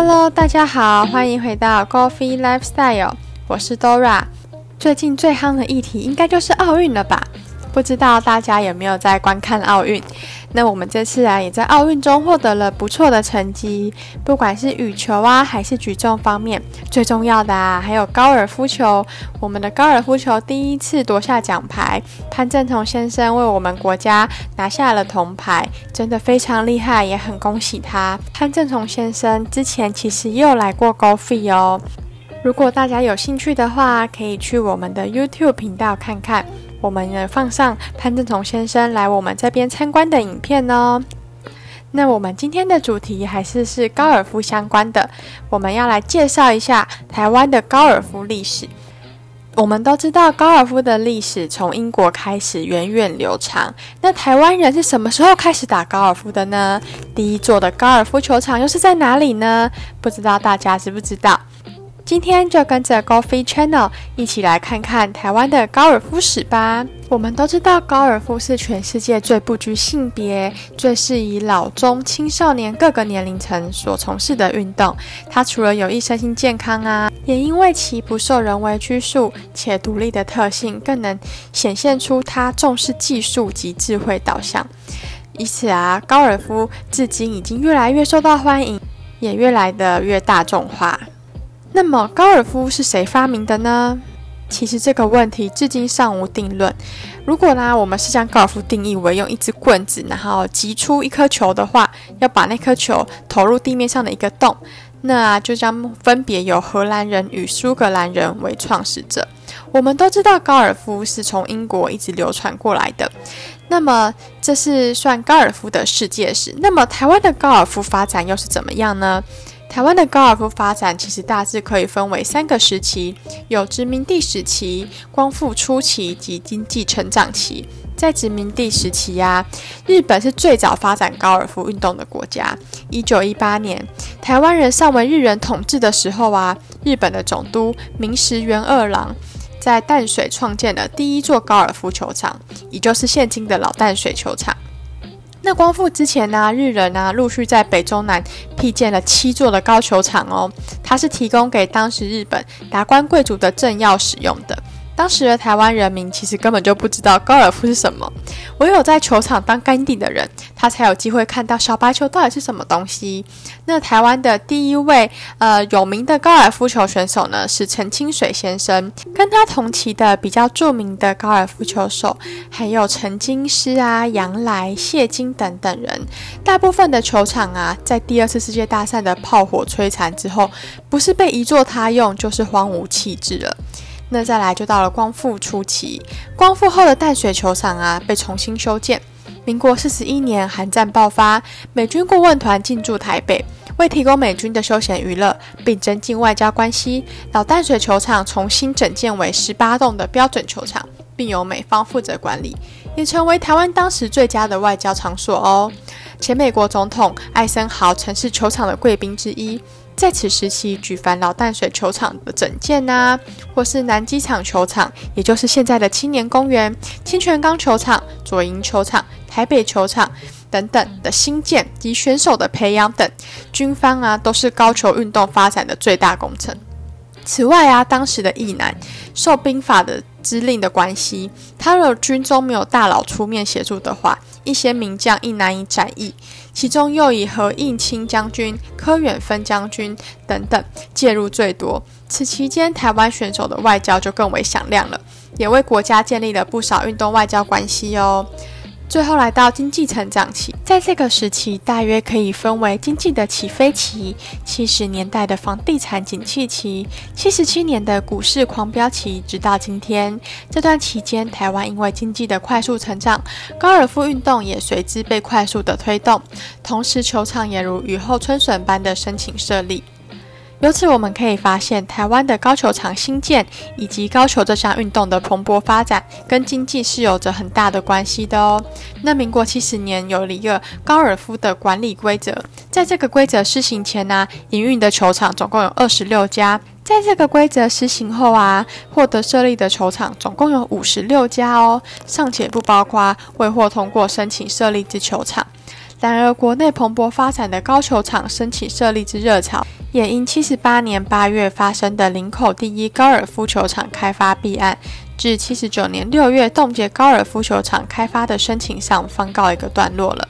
Hello，大家好，欢迎回到 Coffee Lifestyle，我是 Dora。最近最夯的议题应该就是奥运了吧？不知道大家有没有在观看奥运？那我们这次啊，也在奥运中获得了不错的成绩，不管是羽球啊，还是举重方面，最重要的啊，还有高尔夫球。我们的高尔夫球第一次夺下奖牌，潘正同先生为我们国家拿下了铜牌，真的非常厉害，也很恭喜他。潘正同先生之前其实也有来过高飞哦。如果大家有兴趣的话，可以去我们的 YouTube 频道看看。我们也放上潘正崇先生来我们这边参观的影片哦。那我们今天的主题还是是高尔夫相关的，我们要来介绍一下台湾的高尔夫历史。我们都知道高尔夫的历史从英国开始源远流长，那台湾人是什么时候开始打高尔夫的呢？第一座的高尔夫球场又是在哪里呢？不知道大家知不知道？今天就跟着 Golfy Channel 一起来看看台湾的高尔夫史吧。我们都知道，高尔夫是全世界最不拘性别、最适宜老中青少年各个年龄层所从事的运动。它除了有益身心健康啊，也因为其不受人为拘束且独立的特性，更能显现出它重视技术及智慧导向。以此啊，高尔夫至今已经越来越受到欢迎，也越来的越大众化。那么高尔夫是谁发明的呢？其实这个问题至今尚无定论。如果呢，我们是将高尔夫定义为用一支棍子，然后击出一颗球的话，要把那颗球投入地面上的一个洞，那就将分别由荷兰人与苏格兰人为创始者。我们都知道高尔夫是从英国一直流传过来的。那么这是算高尔夫的世界史。那么台湾的高尔夫发展又是怎么样呢？台湾的高尔夫发展其实大致可以分为三个时期，有殖民地时期、光复初期及经济成长期。在殖民地时期呀，日本是最早发展高尔夫运动的国家。一九一八年，台湾人尚为日人统治的时候啊，日本的总督明石元二郎在淡水创建了第一座高尔夫球场，也就是现今的老淡水球场。在光复之前呢，日人呢陆续在北中南辟建了七座的高球场哦，它是提供给当时日本达官贵族的政要使用的。当时的台湾人民其实根本就不知道高尔夫是什么，唯有在球场当干地的人，他才有机会看到小白球到底是什么东西。那台湾的第一位呃有名的高尔夫球选手呢，是陈清水先生。跟他同期的比较著名的高尔夫球手，还有陈金师啊、杨来、谢金等等人。大部分的球场啊，在第二次世界大战的炮火摧残之后，不是被移作他用，就是荒芜弃置了。那再来就到了光复初期，光复后的淡水球场啊被重新修建。民国四十一年，韩战爆发，美军顾问团进驻台北，为提供美军的休闲娱乐，并增进外交关系，老淡水球场重新整建为十八栋的标准球场，并由美方负责管理，也成为台湾当时最佳的外交场所哦。前美国总统艾森豪曾是球场的贵宾之一。在此时期举凡老淡水球场的整建呐，或是南机场球场，也就是现在的青年公园、清泉岗球场、左营球场、台北球场等等的新建及选手的培养等，军方啊都是高球运动发展的最大工程。此外啊，当时的义南受兵法的之令的关系，他若军中没有大佬出面协助的话，一些名将亦难以展翼。其中又以何应钦将军、柯远芬将军等等介入最多。此期间，台湾选手的外交就更为响亮了，也为国家建立了不少运动外交关系哦。最后来到经济成长期，在这个时期，大约可以分为经济的起飞期、七十年代的房地产景气期、七十七年的股市狂飙期，直到今天。这段期间，台湾因为经济的快速成长，高尔夫运动也随之被快速的推动，同时球场也如雨后春笋般的申请设立。由此我们可以发现，台湾的高球场新建以及高球这项运动的蓬勃发展，跟经济是有着很大的关系的哦。那民国七十年有了一个高尔夫的管理规则，在这个规则施行前呢，营运的球场总共有二十六家；在这个规则施行后啊，获得设立的球场总共有五十六家哦，尚且不包括未获通过申请设立之球场。然而，国内蓬勃发展的高球场升起设立之热潮，也因七十八年八月发生的林口第一高尔夫球场开发弊案，至七十九年六月冻结高尔夫球场开发的申请上方告一个段落了。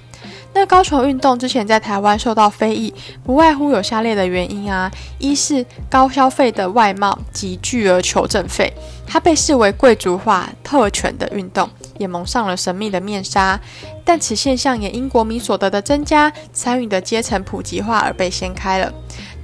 那高球运动之前在台湾受到非议，不外乎有下列的原因啊：一是高消费的外貌及巨额求证费，它被视为贵族化特权的运动，也蒙上了神秘的面纱。但此现象也因国民所得的增加、参与的阶层普及化而被掀开了。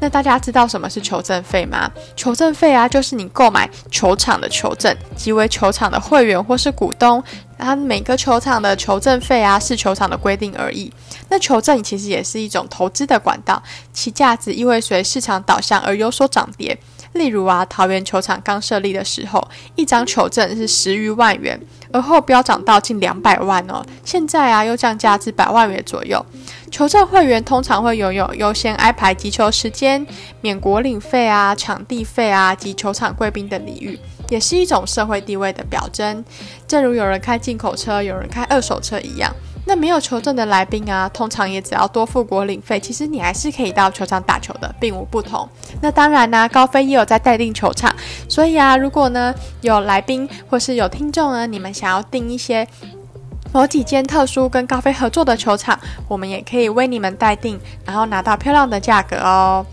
那大家知道什么是求证费吗？求证费啊，就是你购买球场的球证，即为球场的会员或是股东。它每个球场的求证费啊，是球场的规定而已。那求证其实也是一种投资的管道，其价值亦会随市场导向而有所涨跌。例如啊，桃园球场刚设立的时候，一张球证是十余万元，而后飙涨到近两百万哦。现在啊，又降价至百万元左右。球证会员通常会拥有优先安排击球时间、免国领费啊、场地费啊及球场贵宾的礼遇。也是一种社会地位的表征，正如有人开进口车，有人开二手车一样。那没有球证的来宾啊，通常也只要多付国领费，其实你还是可以到球场打球的，并无不同。那当然呢，高飞也有在待定球场，所以啊，如果呢有来宾或是有听众呢，你们想要订一些某几间特殊跟高飞合作的球场，我们也可以为你们待定，然后拿到漂亮的价格哦。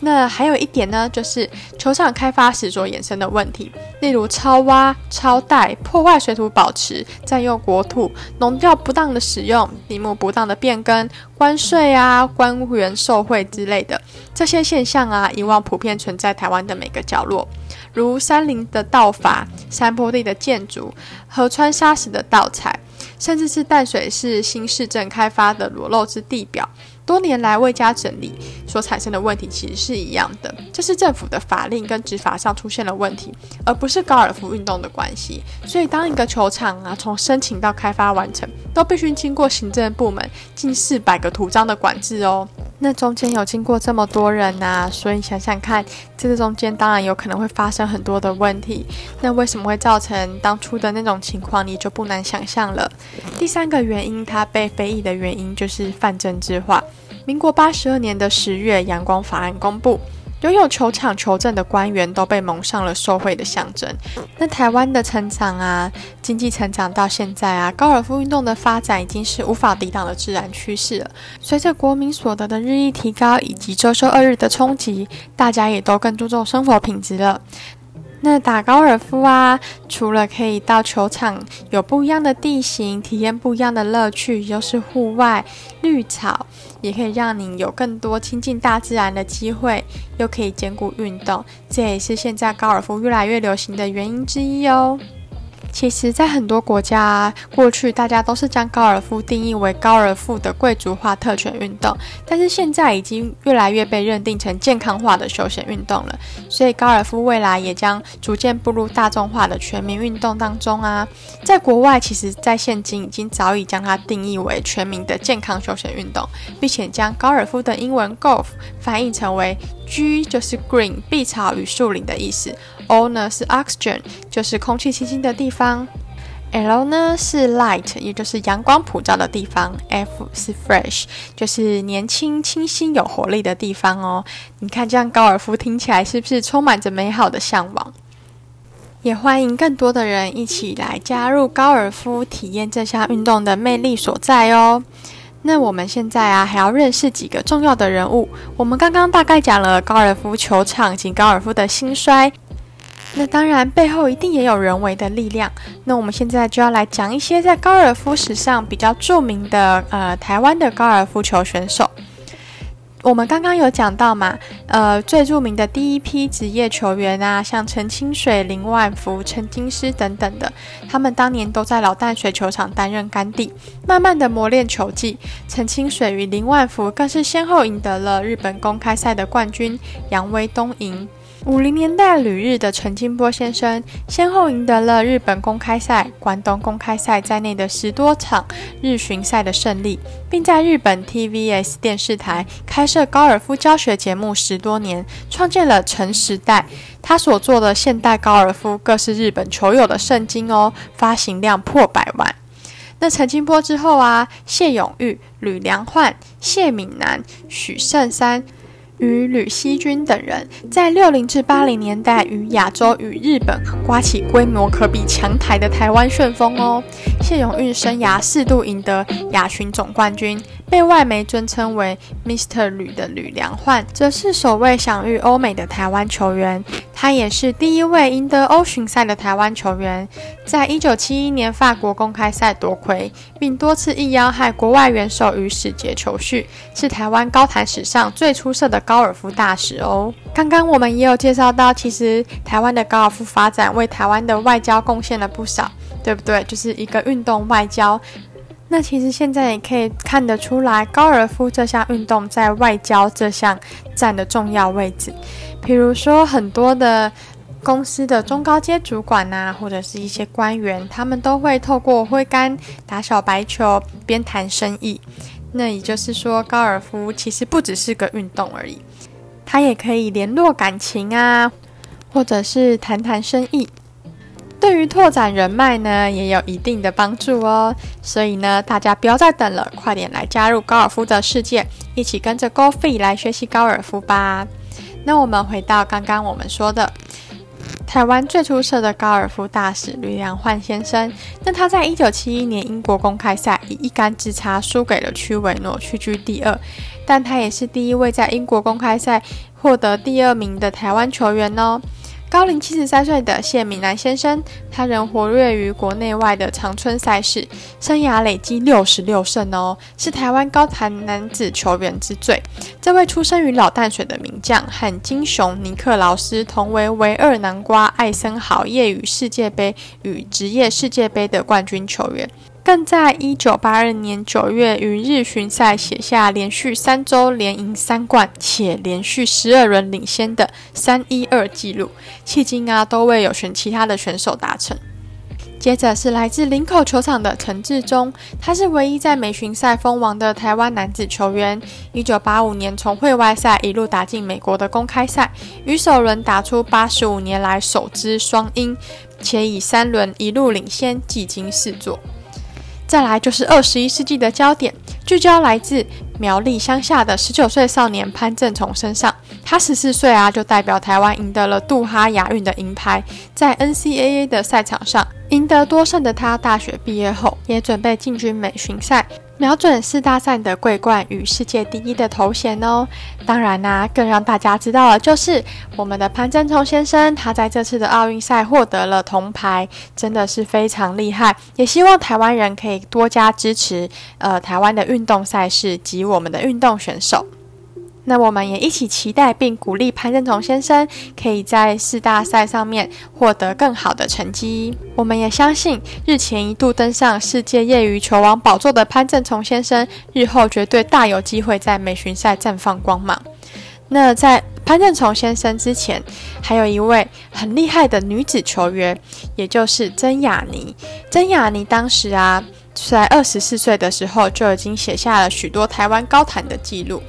那还有一点呢，就是球场开发时所衍生的问题，例如超挖、超带、破坏水土保持、占用国土、农药不当的使用、地目不当的变更、关税啊、官员受贿之类的这些现象啊，以往普遍存在台湾的每个角落，如山林的盗伐、山坡地的建筑、河川沙石的盗采，甚至是淡水市新市镇开发的裸露之地表。多年来未加整理所产生的问题其实是一样的，这是政府的法令跟执法上出现了问题，而不是高尔夫运动的关系。所以，当一个球场啊从申请到开发完成，都必须经过行政部门近四百个图章的管制哦。那中间有经过这么多人呐，所以想想看，这中间当然有可能会发生很多的问题。那为什么会造成当初的那种情况，你就不难想象了。第三个原因，它被非议的原因就是泛政治化。民国八十二年的十月，阳光法案公布，拥有球场球证的官员都被蒙上了受贿的象征。那台湾的成长啊，经济成长到现在啊，高尔夫运动的发展已经是无法抵挡的自然趋势了。随着国民所得的日益提高，以及周休二日的冲击，大家也都更注重生活品质了。那打高尔夫啊，除了可以到球场有不一样的地形，体验不一样的乐趣，又是户外绿草，也可以让你有更多亲近大自然的机会，又可以兼顾运动，这也是现在高尔夫越来越流行的原因之一哦。其实，在很多国家，过去大家都是将高尔夫定义为高尔夫的贵族化特权运动，但是现在已经越来越被认定成健康化的休闲运动了。所以，高尔夫未来也将逐渐步入大众化的全民运动当中啊。在国外，其实，在现今已经早已将它定义为全民的健康休闲运动，并且将高尔夫的英文 golf 翻译成为 G 就是 green 碧草与树林的意思。O 呢是 oxygen，就是空气清新的地方。L 呢是 light，也就是阳光普照的地方。F 是 fresh，就是年轻、清新、有活力的地方哦。你看，这样高尔夫听起来是不是充满着美好的向往？也欢迎更多的人一起来加入高尔夫，体验这项运动的魅力所在哦。那我们现在啊，还要认识几个重要的人物。我们刚刚大概讲了高尔夫球场及高尔夫的兴衰。那当然，背后一定也有人为的力量。那我们现在就要来讲一些在高尔夫史上比较著名的呃台湾的高尔夫球选手。我们刚刚有讲到嘛，呃，最著名的第一批职业球员啊，像陈清水、林万福、陈金师等等的，他们当年都在老淡水球场担任干地，慢慢的磨练球技。陈清水与林万福更是先后赢得了日本公开赛的冠军，扬威东瀛。五零年代旅日的陈金波先生，先后赢得了日本公开赛、关东公开赛在内的十多场日巡赛的胜利，并在日本 TVS 电视台开设高尔夫教学节目十多年，创建了陈时代。他所做的现代高尔夫，更是日本球友的圣经哦，发行量破百万。那陈清波之后啊，谢永玉、吕良焕、谢敏南、许胜山。与吕锡君等人在六零至八零年代与亚洲与日本刮起规模可比强台的台湾旋风哦。谢永运生涯四度赢得亚巡总冠军，被外媒尊称为 Mr. 吕的吕良焕，则是首位享誉欧美的台湾球员。他也是第一位赢得欧巡赛的台湾球员。在一九七一年法国公开赛夺魁，并多次应邀和国外元首与使节球叙，是台湾高坛史上最出色的。高尔夫大使哦，刚刚我们也有介绍到，其实台湾的高尔夫发展为台湾的外交贡献了不少，对不对？就是一个运动外交。那其实现在也可以看得出来，高尔夫这项运动在外交这项占的重要位置。比如说，很多的公司的中高阶主管呐，或者是一些官员，他们都会透过挥杆打小白球，边谈生意。那也就是说，高尔夫其实不只是个运动而已，它也可以联络感情啊，或者是谈谈生意。对于拓展人脉呢，也有一定的帮助哦。所以呢，大家不要再等了，快点来加入高尔夫的世界，一起跟着 Go f e e 来学习高尔夫吧。那我们回到刚刚我们说的。台湾最出色的高尔夫大使吕良焕先生，那他在一九七一年英国公开赛以一杆之差输给了屈维诺，屈居第二。但他也是第一位在英国公开赛获得第二名的台湾球员哦。高龄七十三岁的谢敏南先生，他仍活跃于国内外的长春赛事，生涯累积六十六胜哦，是台湾高坛男子球员之最。这位出生于老淡水的名将，和金雄、尼克劳斯同为唯二南瓜艾森豪业余世界杯与职业世界杯的冠军球员。更在一九八二年九月于日巡赛写下连续三周连赢三冠，且连续十二轮领先的三一二纪录，迄今啊都未有选其他的选手达成。接着是来自林口球场的陈志忠，他是唯一在美巡赛封王的台湾男子球员。一九八五年从会外赛一路打进美国的公开赛，于首轮打出八十五年来首支双英，且以三轮一路领先，技惊四座。再来就是二十一世纪的焦点，聚焦来自苗栗乡下的十九岁少年潘正崇身上。他十四岁啊，就代表台湾赢得了杜哈亚运的银牌，在 NCAA 的赛场上赢得多胜的他，大学毕业后也准备进军美巡赛。瞄准四大赛的桂冠与世界第一的头衔哦！当然啦，更让大家知道的就是我们的潘振聪先生，他在这次的奥运赛获得了铜牌，真的是非常厉害。也希望台湾人可以多加支持，呃，台湾的运动赛事及我们的运动选手。那我们也一起期待并鼓励潘正崇先生可以在四大赛上面获得更好的成绩。我们也相信，日前一度登上世界业余球王宝座的潘正崇先生，日后绝对大有机会在美巡赛绽放光芒。那在潘正崇先生之前，还有一位很厉害的女子球员，也就是曾雅妮。曾雅妮当时啊，在二十四岁的时候就已经写下了许多台湾高坛的记录。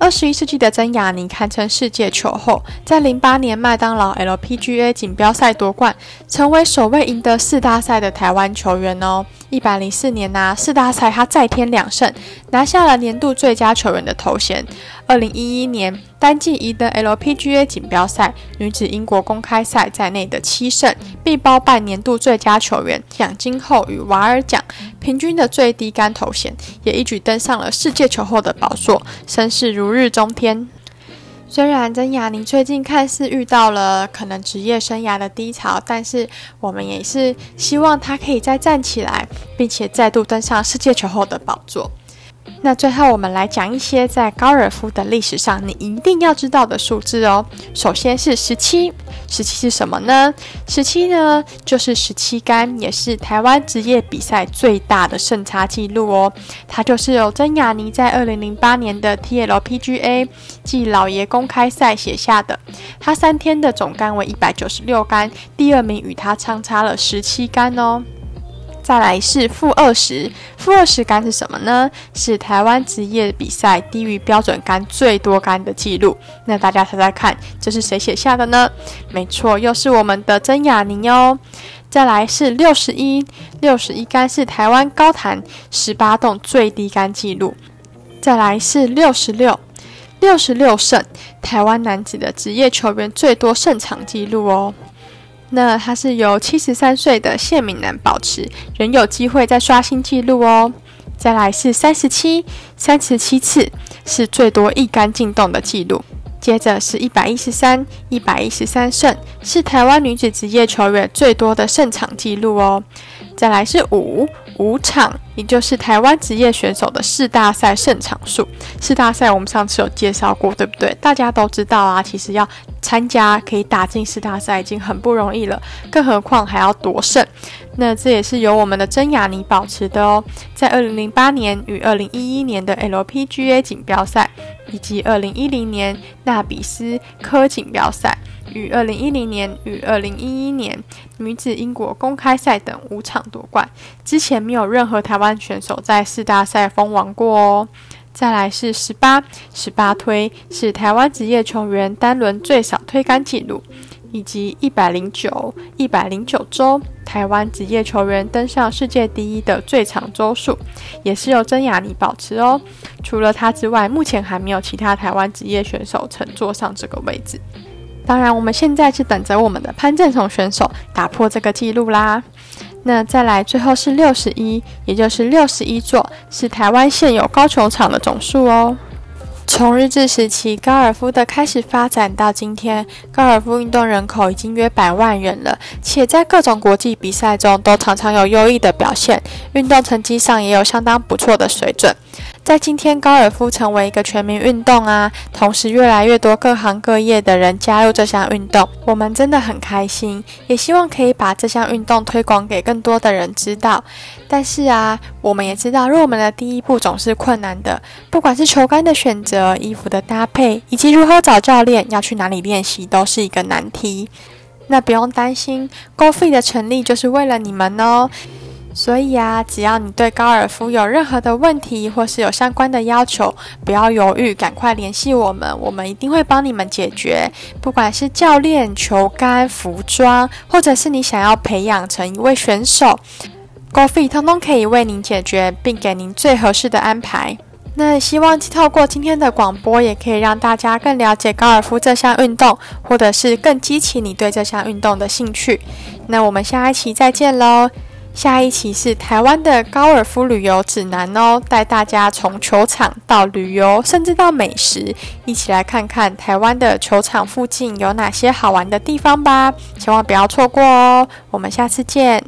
二十一世纪的曾雅妮堪称世界球后，在零八年麦当劳 LPGA 锦标赛夺冠，成为首位赢得四大赛的台湾球员哦。一百零四年呐，四大赛他再添两胜，拿下了年度最佳球员的头衔。二零一一年单季赢得 LPGA 锦标赛、女子英国公开赛在内的七胜，并包办年度最佳球员奖金后与瓦尔奖平均的最低杆头衔，也一举登上了世界球后的宝座，声势如日中天。虽然曾雅妮最近看似遇到了可能职业生涯的低潮，但是我们也是希望她可以再站起来，并且再度登上世界球后的宝座。那最后我们来讲一些在高尔夫的历史上你一定要知道的数字哦。首先是十七，十七是什么呢？十七呢就是十七杆，也是台湾职业比赛最大的胜差记录哦。它就是由曾雅妮在二零零八年的 TLPGA 即老爷公开赛写下的。他三天的总杆为一百九十六杆，第二名与他相差了十七杆哦。再来是负二十，负二十杆是什么呢？是台湾职业比赛低于标准杆最多杆的记录。那大家猜猜看，这是谁写下的呢？没错，又是我们的曾雅妮哦。再来是六十一，六十一杆是台湾高坛十八洞最低杆记录。再来是六十六，六十六胜，台湾男子的职业球员最多胜场纪录哦。那他是由七十三岁的谢敏南保持，仍有机会再刷新纪录哦。再来是三十七，三十七次是最多一杆进洞的纪录。接着是一百一十三，一百一十三胜是台湾女子职业球员最多的胜场纪录哦。再来是五五场，也就是台湾职业选手的四大赛胜场数。四大赛我们上次有介绍过，对不对？大家都知道啊，其实要参加可以打进四大赛已经很不容易了，更何况还要夺胜。那这也是由我们的真雅尼保持的哦，在二零零八年与二零一一年的 LPGA 锦标赛，以及二零一零年纳比斯科锦标赛。于二零一零年与二零一一年女子英国公开赛等五场夺冠，之前没有任何台湾选手在四大赛封王过哦。再来是十八十八推，是台湾职业球员单轮最少推杆纪录，以及一百零九一百零九周台湾职业球员登上世界第一的最长周数，也是由曾雅妮保持哦。除了她之外，目前还没有其他台湾职业选手曾坐上这个位置。当然，我们现在是等着我们的潘正崇选手打破这个记录啦。那再来，最后是六十一，也就是六十一座，是台湾现有高球场的总数哦。从日治时期高尔夫的开始发展到今天，高尔夫运动人口已经约百万人了，且在各种国际比赛中都常常有优异的表现，运动成绩上也有相当不错的水准。在今天，高尔夫成为一个全民运动啊，同时越来越多各行各业的人加入这项运动，我们真的很开心，也希望可以把这项运动推广给更多的人知道。但是啊，我们也知道入门的第一步总是困难的，不管是球杆的选择、衣服的搭配，以及如何找教练、要去哪里练习，都是一个难题。那不用担心，GoFit 的成立就是为了你们哦。所以啊，只要你对高尔夫有任何的问题，或是有相关的要求，不要犹豫，赶快联系我们，我们一定会帮你们解决。不管是教练、球杆、服装，或者是你想要培养成一位选手，GoFit 通通可以为您解决，并给您最合适的安排。那希望透过今天的广播，也可以让大家更了解高尔夫这项运动，或者是更激起你对这项运动的兴趣。那我们下一期再见喽！下一期是台湾的高尔夫旅游指南哦，带大家从球场到旅游，甚至到美食，一起来看看台湾的球场附近有哪些好玩的地方吧！千万不要错过哦，我们下次见。